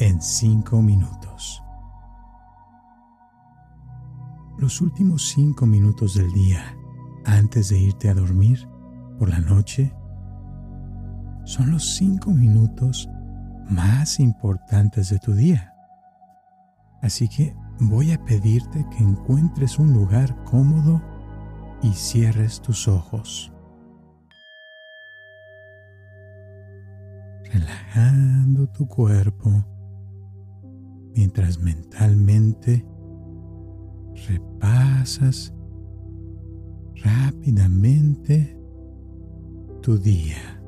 en cinco minutos. Los últimos cinco minutos del día antes de irte a dormir por la noche son los cinco minutos más importantes de tu día. Así que voy a pedirte que encuentres un lugar cómodo y cierres tus ojos. Relajando tu cuerpo mientras mentalmente repasas rápidamente tu día.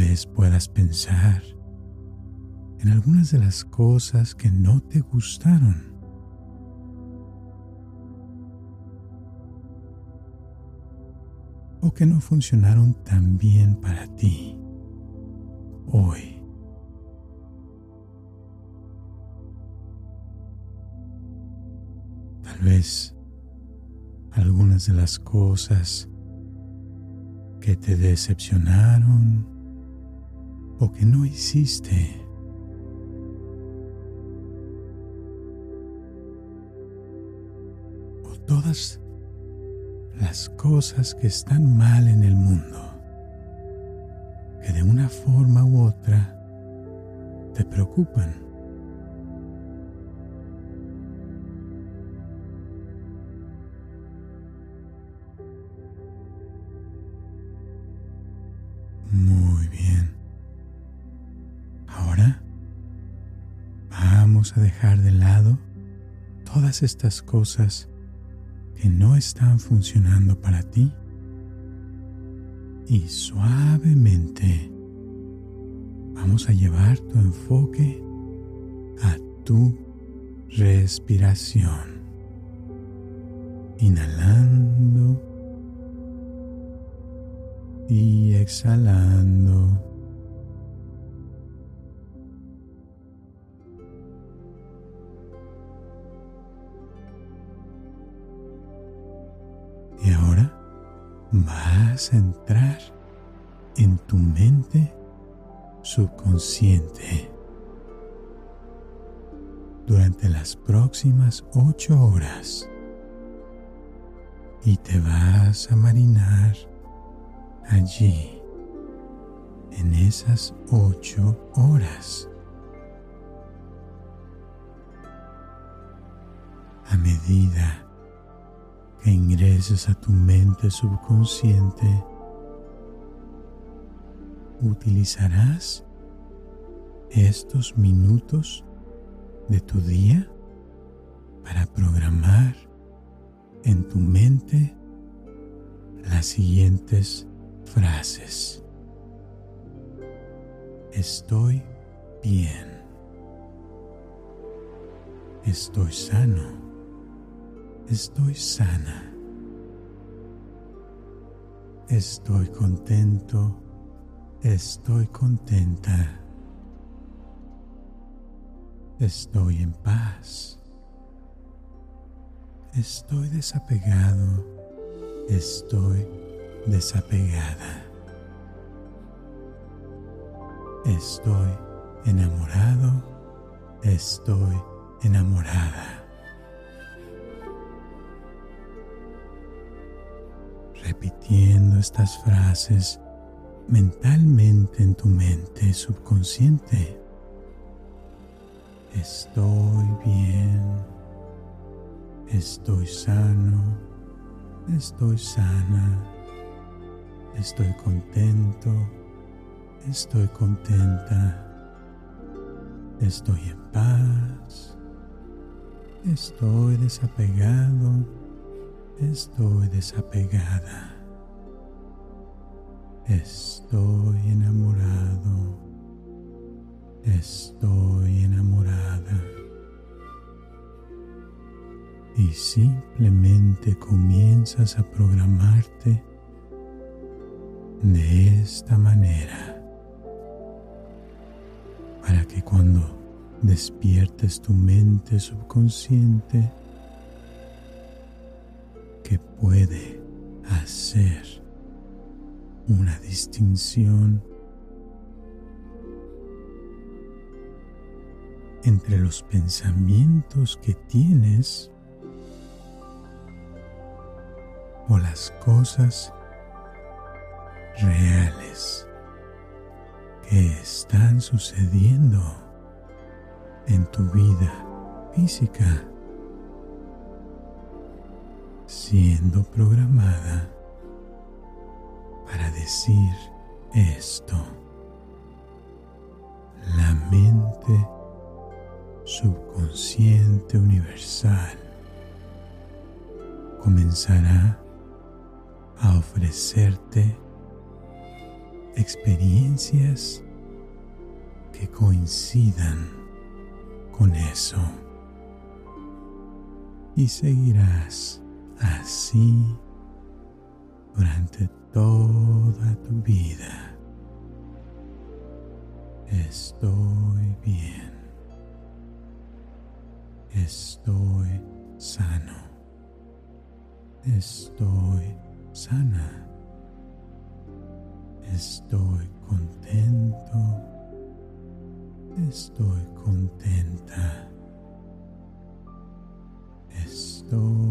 vez puedas pensar en algunas de las cosas que no te gustaron. O que no funcionaron tan bien para ti hoy. Tal vez algunas de las cosas que te decepcionaron o que no hiciste. O todas las cosas que están mal en el mundo, que de una forma u otra te preocupan. a dejar de lado todas estas cosas que no están funcionando para ti y suavemente vamos a llevar tu enfoque a tu respiración. Inhalando y exhalando. Entrar en tu mente subconsciente durante las próximas ocho horas y te vas a marinar allí en esas ocho horas. A medida que ingreses a tu mente subconsciente, utilizarás estos minutos de tu día para programar en tu mente las siguientes frases. Estoy bien. Estoy sano estoy sana. Estoy contento, estoy contenta. Estoy en paz. Estoy desapegado, estoy desapegada. Estoy enamorado, estoy enamorada. Repitiendo estas frases mentalmente en tu mente subconsciente. Estoy bien, estoy sano, estoy sana, estoy contento, estoy contenta, estoy en paz, Estoy desapegado, estoy desapegada. Estoy enamorado, estoy enamorada. Y simplemente comienzas a programarte de esta manera para que cuando despiertes tu mente subconsciente que puede hacer una distinción entre los pensamientos que tienes o las cosas reales que están sucediendo en tu vida física, siendo programada para decir esto. La mente subconsciente universal comenzará a ofrecerte experiencias que coincidan con eso. Y seguirás así durante toda tu vida. Estoy bien. Estoy sano. Estoy sana. Estoy contento. Estoy contenta. Estoy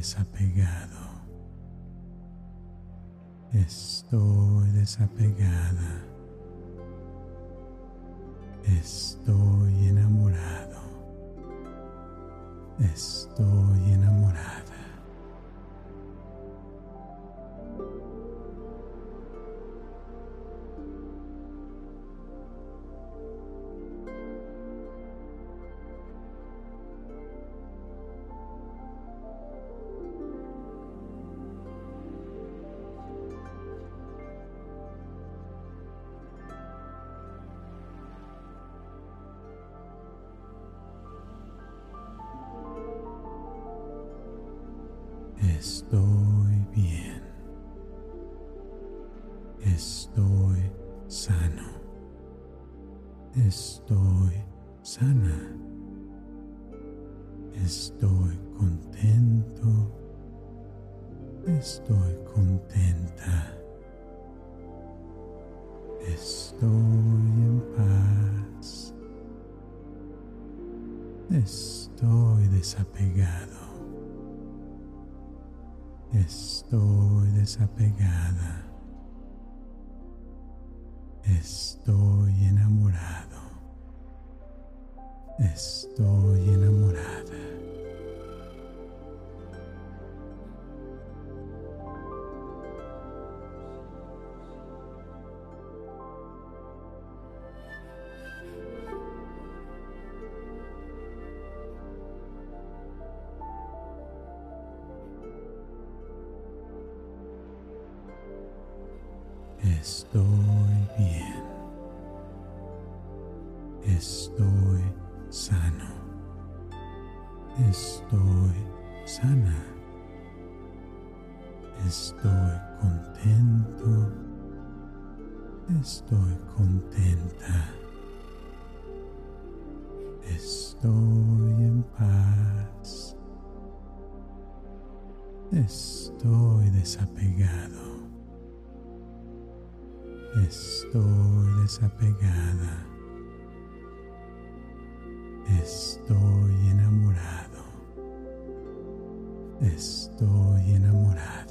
desapegado. Estoy desapegada. Estoy enamorado. Estoy enamorada. Estoy bien. Estoy sano. Estoy sana. Estoy contento. Estoy contenta. Estoy en paz. Estoy desapegado. Estoy desapegada. Estoy enamorado. Estoy enamorada. Estoy bien. Estoy sano. Estoy sana. Estoy contento. Estoy contenta. Estoy en paz. Estoy desapegado. Estoy desapegada. Estoy enamorado. Estoy enamorada.